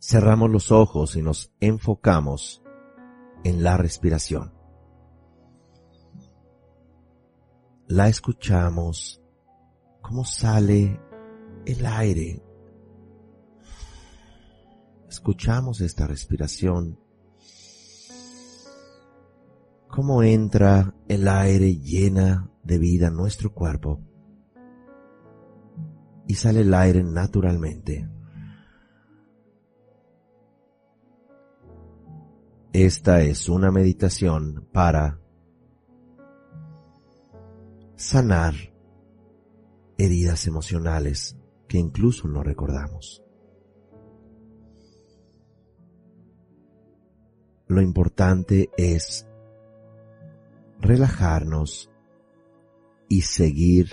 Cerramos los ojos y nos enfocamos en la respiración. La escuchamos cómo sale el aire. Escuchamos esta respiración cómo entra el aire llena de vida nuestro cuerpo y sale el aire naturalmente. Esta es una meditación para sanar heridas emocionales que incluso no recordamos. Lo importante es relajarnos y seguir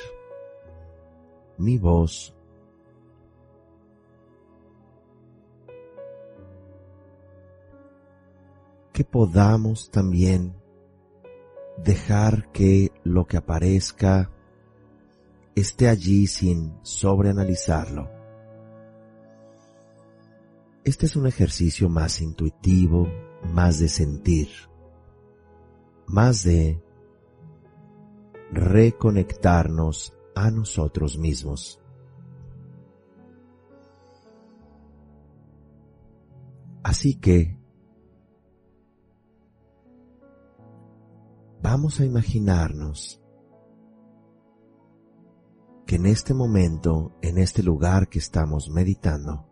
mi voz que podamos también dejar que lo que aparezca esté allí sin sobreanalizarlo. Este es un ejercicio más intuitivo, más de sentir más de reconectarnos a nosotros mismos. Así que vamos a imaginarnos que en este momento, en este lugar que estamos meditando,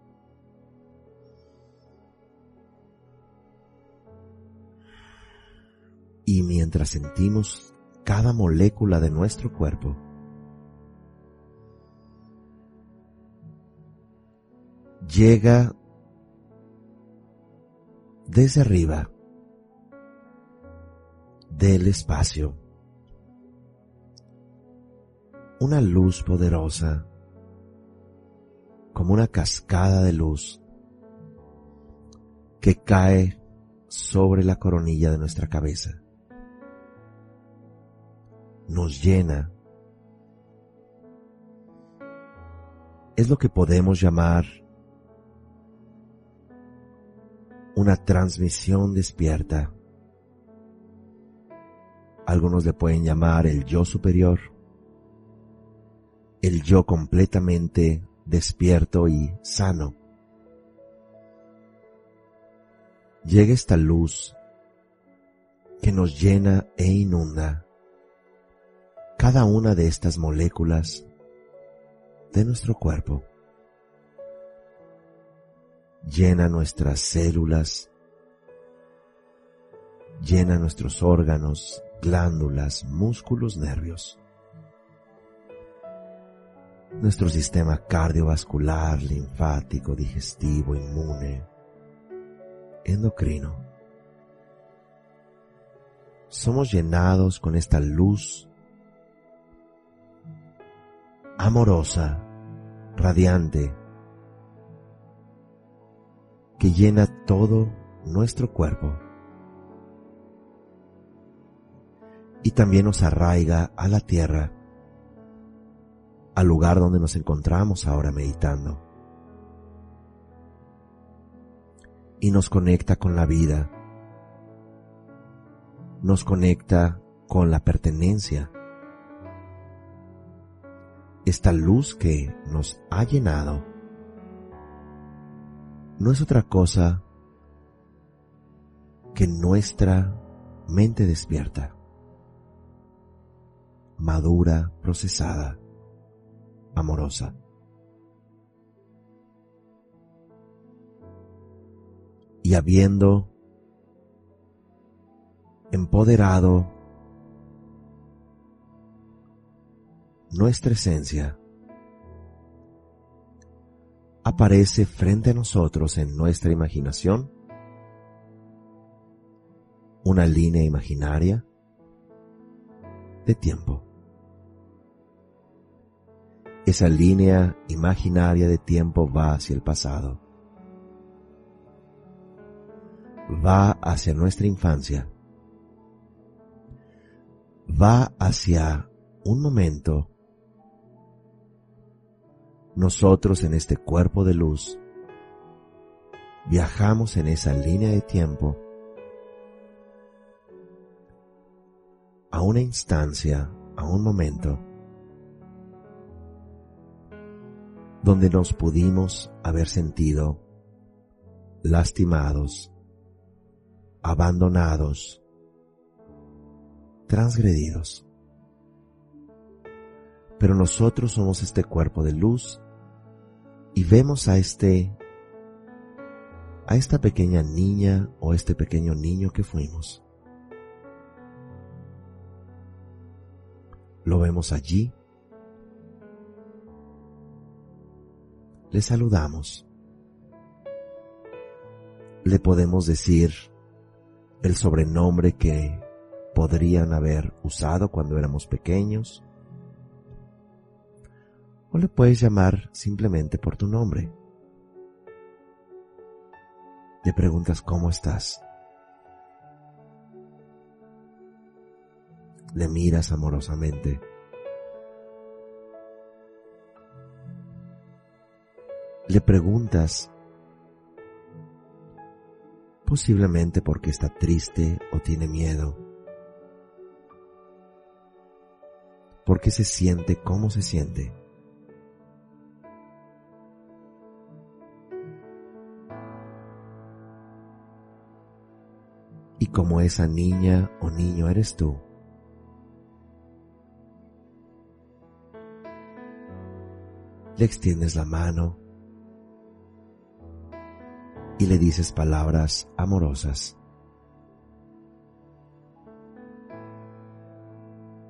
y mientras sentimos cada molécula de nuestro cuerpo, llega desde arriba del espacio una luz poderosa como una cascada de luz que cae sobre la coronilla de nuestra cabeza nos llena. Es lo que podemos llamar una transmisión despierta. Algunos le pueden llamar el yo superior, el yo completamente despierto y sano. Llega esta luz que nos llena e inunda cada una de estas moléculas de nuestro cuerpo. Llena nuestras células, llena nuestros órganos, glándulas, músculos, nervios. Nuestro sistema cardiovascular, linfático, digestivo, inmune, endocrino. Somos llenados con esta luz amorosa, radiante, que llena todo nuestro cuerpo y también nos arraiga a la tierra, al lugar donde nos encontramos ahora meditando, y nos conecta con la vida, nos conecta con la pertenencia, esta luz que nos ha llenado no es otra cosa que nuestra mente despierta, madura, procesada, amorosa. Y habiendo empoderado nuestra esencia, aparece frente a nosotros en nuestra imaginación una línea imaginaria de tiempo. Esa línea imaginaria de tiempo va hacia el pasado. Va hacia nuestra infancia. Va hacia un momento nosotros en este cuerpo de luz viajamos en esa línea de tiempo a una instancia, a un momento, donde nos pudimos haber sentido lastimados, abandonados, transgredidos. Pero nosotros somos este cuerpo de luz y vemos a este, a esta pequeña niña o este pequeño niño que fuimos. Lo vemos allí. Le saludamos. Le podemos decir el sobrenombre que podrían haber usado cuando éramos pequeños o le puedes llamar simplemente por tu nombre. Le preguntas cómo estás. Le miras amorosamente. Le preguntas posiblemente porque está triste o tiene miedo. Porque se siente como se siente. y como esa niña o niño eres tú. Le extiendes la mano y le dices palabras amorosas.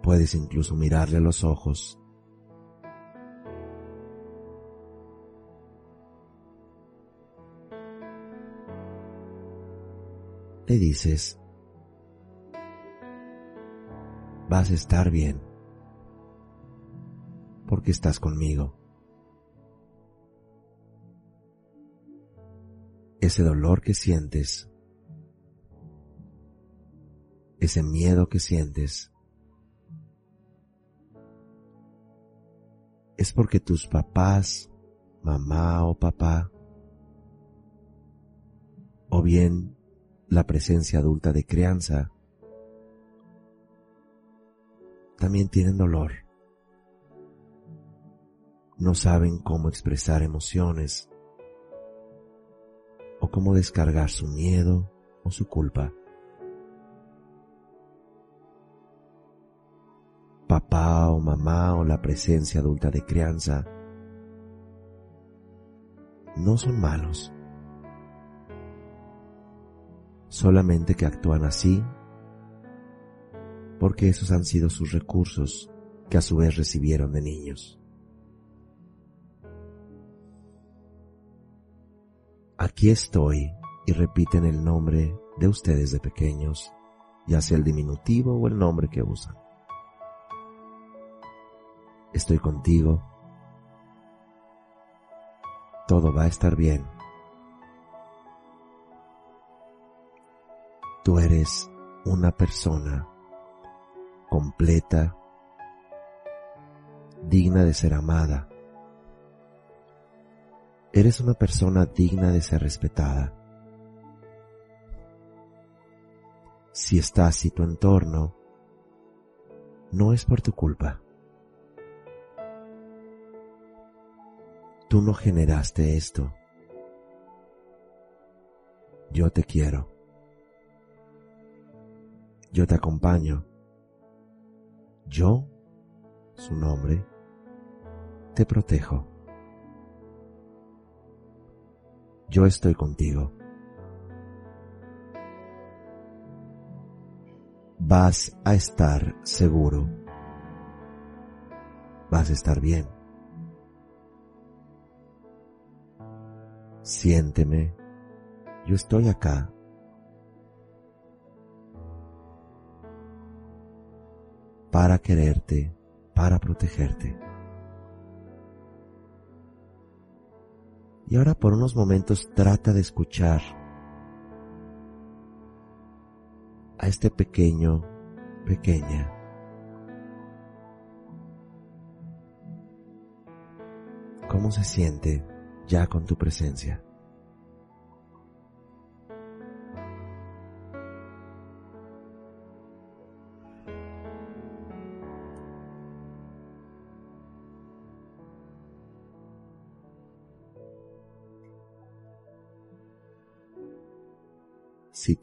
Puedes incluso mirarle a los ojos le dices, vas a estar bien, porque estás conmigo. Ese dolor que sientes, ese miedo que sientes, es porque tus papás, mamá o papá, o bien la presencia adulta de crianza, también tienen dolor. No saben cómo expresar emociones cómo descargar su miedo o su culpa. Papá o mamá o la presencia adulta de crianza no son malos solamente que actúan así porque esos han sido sus recursos que a su vez recibieron de niños. Aquí estoy y repiten el nombre de ustedes de pequeños, ya sea el diminutivo o el nombre que usan. Estoy contigo. Todo va a estar bien. Tú eres una persona completa, digna de ser amada. Eres una persona digna de ser respetada. Si está así tu entorno, no es por tu culpa. Tú no generaste esto. Yo te quiero. Yo te acompaño. Yo, su nombre, te protejo. Yo estoy contigo. Vas a estar seguro. Vas a estar bien. Siénteme. Yo estoy acá. Para quererte, para protegerte. Y ahora por unos momentos trata de escuchar a este pequeño, pequeña. ¿Cómo se siente ya con tu presencia?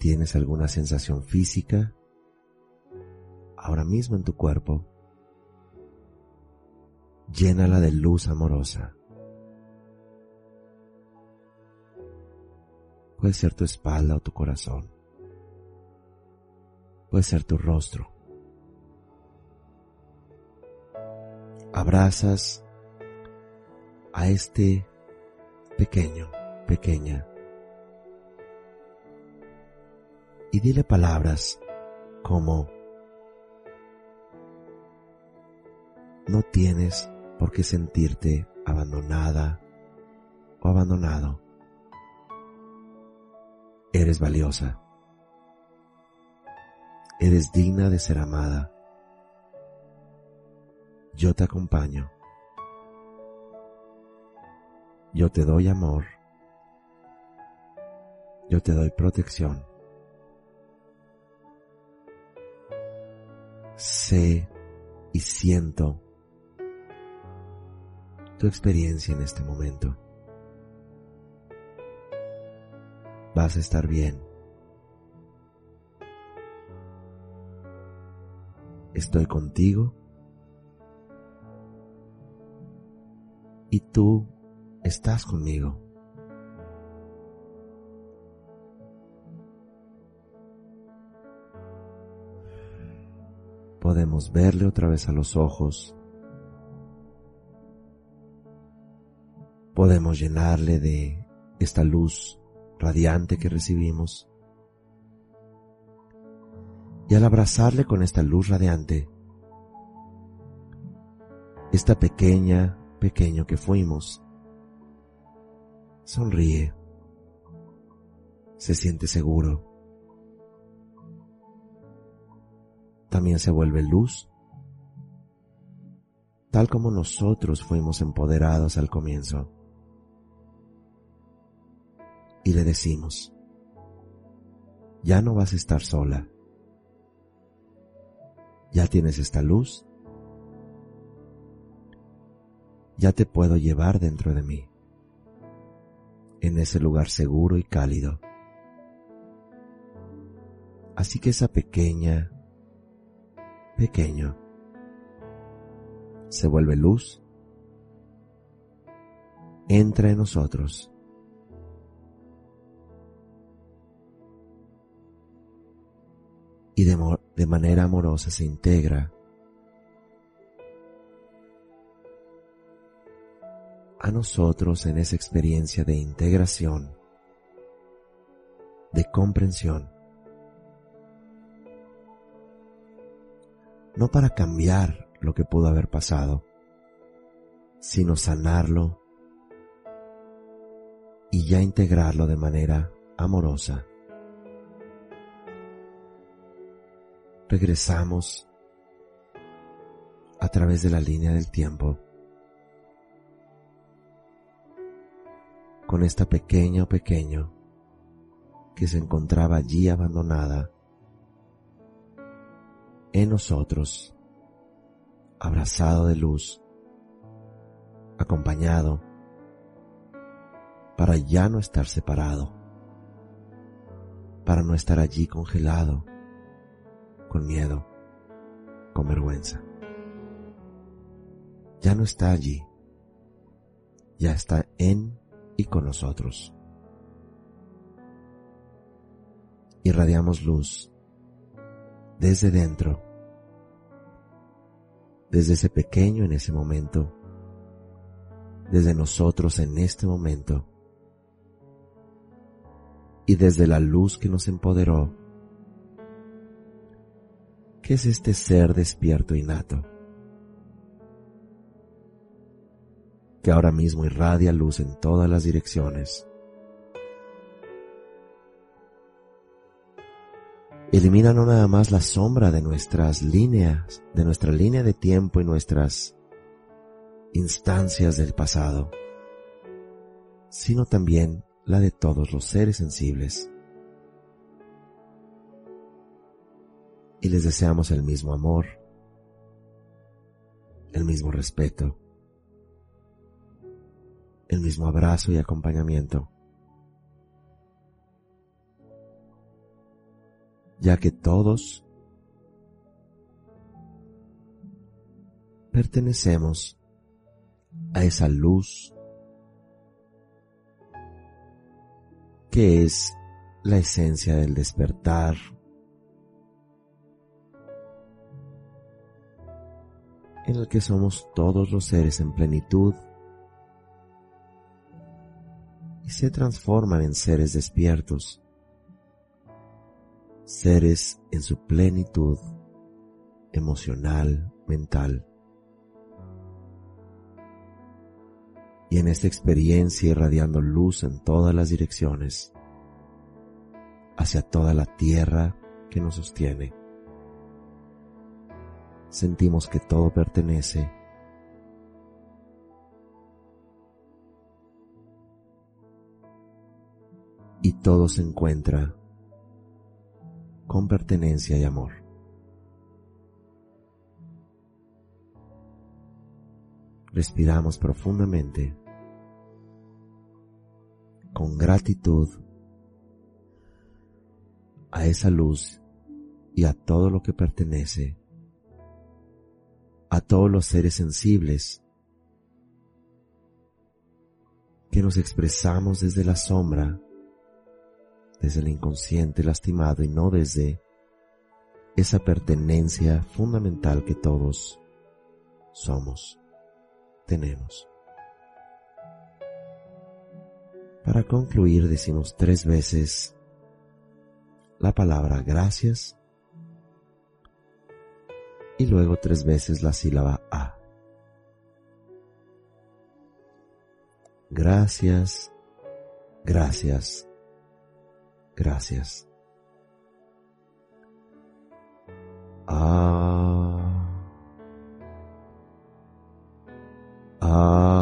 Tienes alguna sensación física, ahora mismo en tu cuerpo, llénala de luz amorosa. Puede ser tu espalda o tu corazón. Puede ser tu rostro. Abrazas a este pequeño, pequeña y dile palabras como no tienes por qué sentirte abandonada o abandonado. Eres valiosa. Eres digna de ser amada. Yo te acompaño. Yo te doy amor. Yo te doy protección. Sé y siento tu experiencia en este momento. Vas a estar bien. Estoy contigo y tú estás conmigo. Podemos verle otra vez a los ojos. Podemos llenarle de esta luz radiante que recibimos. Y al abrazarle con esta luz radiante, esta pequeña, pequeño que fuimos, sonríe, se siente seguro también se vuelve luz, tal como nosotros fuimos empoderados al comienzo. Y le decimos, ya no vas a estar sola, ya tienes esta luz, ya te puedo llevar dentro de mí, en ese lugar seguro y cálido. Así que esa pequeña, pequeño se vuelve luz, entra en nosotros. Y de, de manera amorosa se integra a nosotros en esa experiencia de integración, de comprensión. No para cambiar lo que pudo haber pasado, sino sanarlo y ya integrarlo de manera amorosa. Regresamos a través de la línea del tiempo con esta pequeña o pequeño que se encontraba allí abandonada en nosotros, abrazado de luz, acompañado, para ya no estar separado. para no estar allí congelado, con miedo, con vergüenza. Ya no está allí, ya está en y con nosotros. Irradiamos luz desde dentro, desde ese pequeño en ese momento, desde nosotros en este momento y desde la luz que nos empoderó. ¿Qué es este ser despierto innato? Que ahora mismo irradia luz en todas las direcciones. Elimina no nada más la sombra de nuestras líneas, de nuestra línea de tiempo y nuestras instancias del pasado, sino también la de todos los seres sensibles. Y les deseamos el mismo amor, el mismo respeto, el mismo abrazo y acompañamiento, ya que todos pertenecemos a esa luz que es la esencia del despertar. en el que somos todos los seres en plenitud y se transforman en seres despiertos, seres en su plenitud emocional, mental. y en esta experiencia irradiando luz en todas las direcciones, hacia toda la tierra que nos sostiene. Sentimos que todo pertenece y todo se encuentra con pertenencia y amor. Respiramos profundamente con gratitud a esa luz y a todo lo que pertenece, a todos los seres sensibles que nos expresamos desde la sombra, desde el inconsciente lastimado y no desde esa pertenencia fundamental que todos somos, tenemos. Para concluir decimos tres veces la palabra gracias y luego tres veces la sílaba A. Gracias, gracias, Gracias. Ah. Ah.